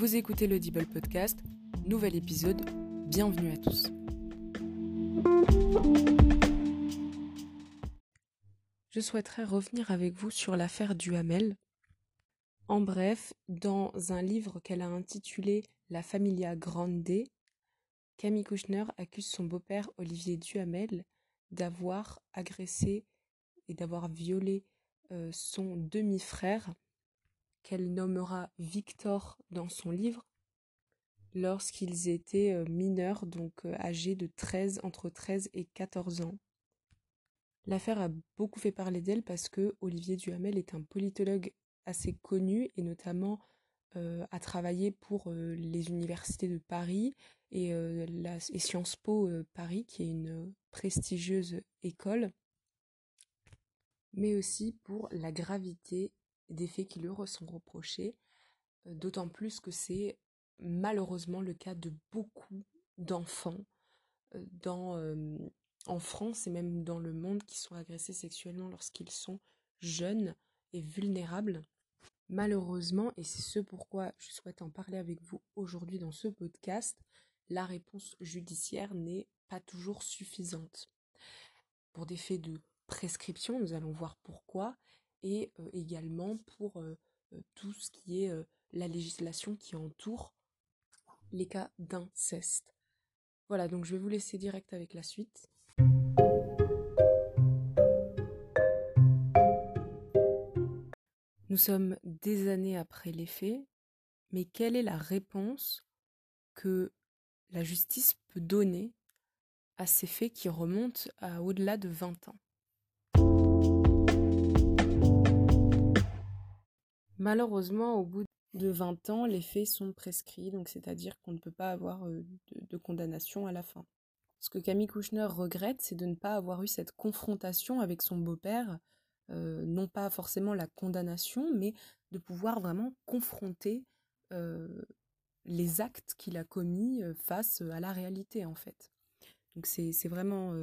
Vous écoutez l'Audible Podcast, nouvel épisode, bienvenue à tous. Je souhaiterais revenir avec vous sur l'affaire Duhamel. En bref, dans un livre qu'elle a intitulé La Familia Grande, Camille Kouchner accuse son beau-père Olivier Duhamel d'avoir agressé et d'avoir violé euh, son demi-frère qu'elle nommera Victor dans son livre, lorsqu'ils étaient euh, mineurs, donc euh, âgés de 13, entre 13 et 14 ans. L'affaire a beaucoup fait parler d'elle parce que Olivier Duhamel est un politologue assez connu et notamment euh, a travaillé pour les universités de Paris et, et Sciences Po Paris, qui est une prestigieuse école, mais aussi pour la gravité des faits qui lui sont reprochés, euh, d'autant plus que c'est malheureusement le cas de beaucoup d'enfants euh, en France et même dans le monde qui sont agressés sexuellement lorsqu'ils sont jeunes et vulnérables. Malheureusement, et c'est ce pourquoi je souhaite en parler avec vous aujourd'hui dans ce podcast, la réponse judiciaire n'est pas toujours suffisante. Pour des faits de prescription, nous allons voir pourquoi, et également pour tout ce qui est la législation qui entoure les cas d'inceste. Voilà, donc je vais vous laisser direct avec la suite. Nous sommes des années après les faits, mais quelle est la réponse que la justice peut donner à ces faits qui remontent à au-delà de 20 ans? Malheureusement, au bout de 20 ans, les faits sont prescrits, donc c'est-à-dire qu'on ne peut pas avoir euh, de, condamnation à la fin. Ce que Camille Kouchner regrette, c'est de ne pas avoir eu cette confrontation avec son beau-père, euh, non pas forcément la condamnation, mais de pouvoir vraiment confronter euh, les actes qu'il a commis face à la réalité, en fait. Donc c'est vraiment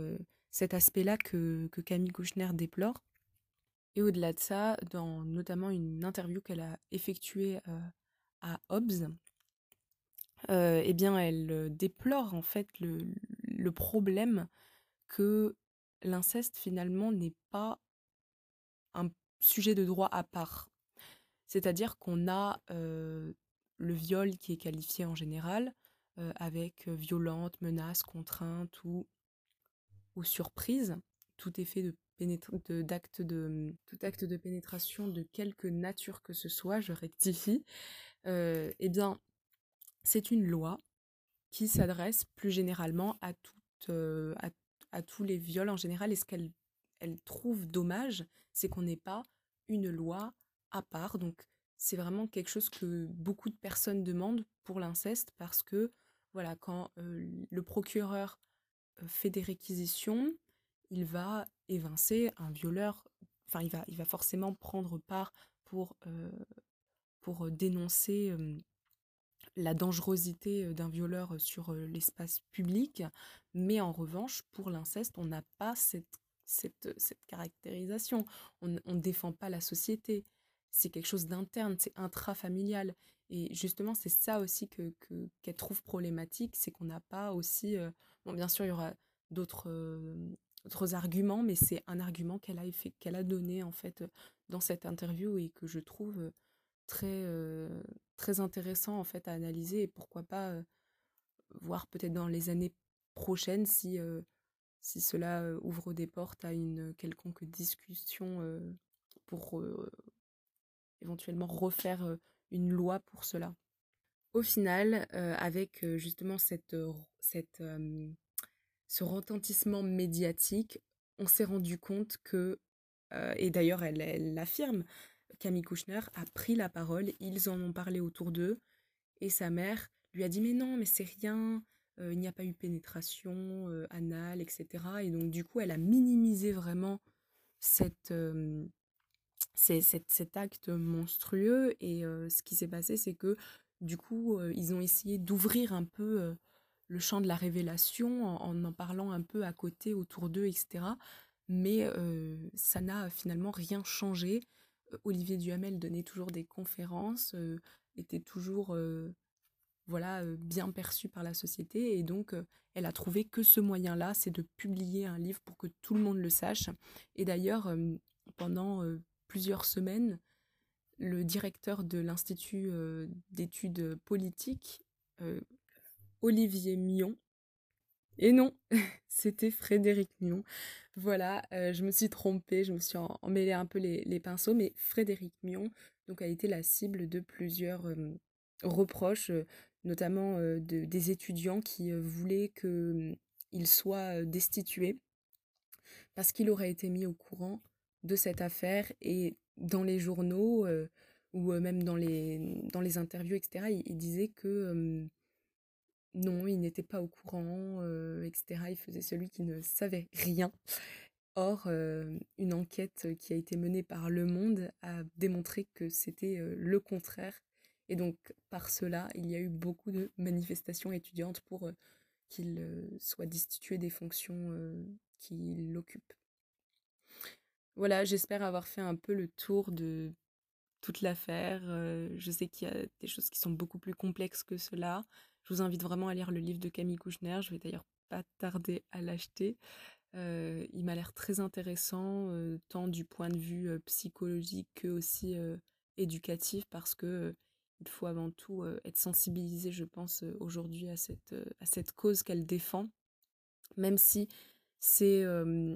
cet aspect-là que, que Camille Kouchner déplore. Et au-delà de ça, dans notamment une interview qu'elle a effectuée à Hobbes, eh bien, elle déplore en fait le, problème que l'inceste finalement n'est pas un sujet de droit à part. C'est-à-dire qu'on a le viol qui est qualifié en général avec violente, menace, contrainte ou, ou surprise, tout effet de d'acte de, tout acte de pénétration de quelque nature que ce soit, je rectifie, euh, eh bien, c'est une loi qui s'adresse plus généralement à, euh, à, tous les viols en général. Et ce qu'elle elle trouve dommage, c'est qu'on n'ait pas une loi à part. Donc, c'est vraiment quelque chose que beaucoup de personnes demandent pour l'inceste parce que, voilà, quand euh, le procureur fait des réquisitions, il va évincer un violeur, enfin il va, il va forcément prendre part pour, euh, pour dénoncer la dangerosité d'un violeur sur l'espace public, mais en revanche, pour l'inceste, on n'a pas cette, cette, cette, caractérisation, on ne défend pas la société, c'est quelque chose d'interne, c'est intrafamilial. Et justement, c'est ça aussi que qu'elle trouve problématique, c'est qu'on n'a pas aussi... bon, bien sûr, il y aura d'autres d'autres arguments, mais c'est un argument qu'elle a, qu'elle a donné en fait dans cette interview et que je trouve très, très intéressant en fait à analyser et pourquoi pas voir peut-être dans les années prochaines si, si cela ouvre des portes à une quelconque discussion pour éventuellement refaire une loi pour cela. Au final, avec justement cette, cette ce retentissement médiatique, on s'est rendu compte que, euh, et d'ailleurs elle l'affirme, Camille Kouchner a pris la parole, ils en ont parlé autour d'eux, et sa mère lui a dit mais non, mais c'est rien, euh, il n'y a pas eu pénétration euh, anale, etc. Et donc du coup, elle a minimisé vraiment cette, cet acte monstrueux, et ce qui s'est passé, c'est que du coup, ils ont essayé d'ouvrir un peu le champ de la révélation en en, parlant un peu à côté autour d'eux, etc. Mais euh, ça n'a finalement rien changé. Euh, Olivier Duhamel donnait toujours des conférences, euh, était toujours voilà bien perçu par la société et donc elle a trouvé que ce moyen-là, c'est de publier un livre pour que tout le monde le sache. Et d'ailleurs, pendant plusieurs semaines, le directeur de l'Institut d'études politiques, Olivier Mion, et non, c'était Frédéric Mion. Voilà, je me suis trompée, je me suis emmêlée un peu les, pinceaux, mais Frédéric Mion donc, a été la cible de plusieurs reproches, notamment des étudiants qui voulaient qu'il soit destitué parce qu'il aurait été mis au courant de cette affaire et dans les journaux ou même dans les, dans les interviews, etc., il, disait que non, il n'était pas au courant, etc. Il faisait celui qui ne savait rien. Or, une enquête qui a été menée par Le Monde a démontré que c'était le contraire. Et donc, par cela, il y a eu beaucoup de manifestations étudiantes pour qu'il soit destitué des fonctions qu'il occupe. Voilà, j'espère avoir fait un peu le tour de toute l'affaire. je sais qu'il y a des choses qui sont beaucoup plus complexes que cela. Je vous invite vraiment à lire le livre de Camille Kouchner. Je vais d'ailleurs pas tarder à l'acheter. il m'a l'air très intéressant, tant du point de vue psychologique que aussi éducatif, parce que il faut avant tout être sensibilisé, je pense, aujourd'hui à cette, à cette cause qu'elle défend, même si c'est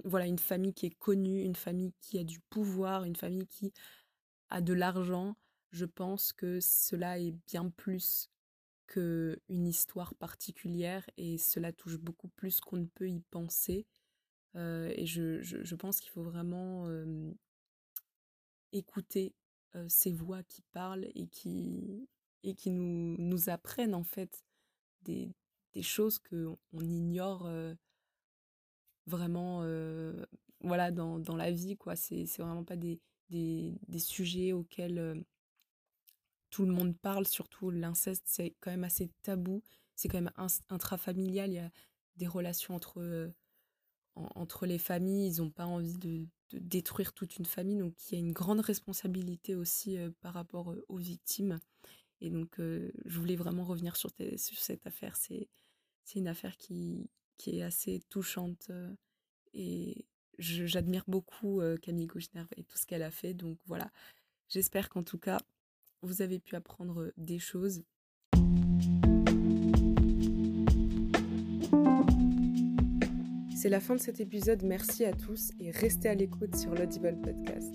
voilà une famille qui est connue, une famille qui a du pouvoir, une famille qui a de l'argent. Je pense que cela est bien plus qu'une histoire particulière et cela touche beaucoup plus qu'on ne peut y penser. et je, je, pense qu'il faut vraiment écouter ces voix qui parlent et qui, et qui nous, nous apprennent en fait des, des choses qu'on ignore vraiment voilà dans, dans, la vie quoi c'est vraiment pas des, des, des sujets auxquels tout le monde parle surtout l'inceste c'est quand même assez tabou. C'est quand même intrafamilial il y a des relations entre entre les familles. Ils n'ont pas envie de, de, détruire toute une famille. Donc il y a une grande responsabilité aussi par rapport aux victimes. Et donc je voulais vraiment revenir sur, sur cette affaire. C'est une affaire qui qui est assez touchante. Euh, et j'admire beaucoup euh, Camille Kouchner et tout ce qu'elle a fait. Donc voilà, j'espère qu'en tout cas, vous avez pu apprendre des choses. C'est la fin de cet épisode. Merci à tous et restez à l'écoute sur l'Audible Podcast.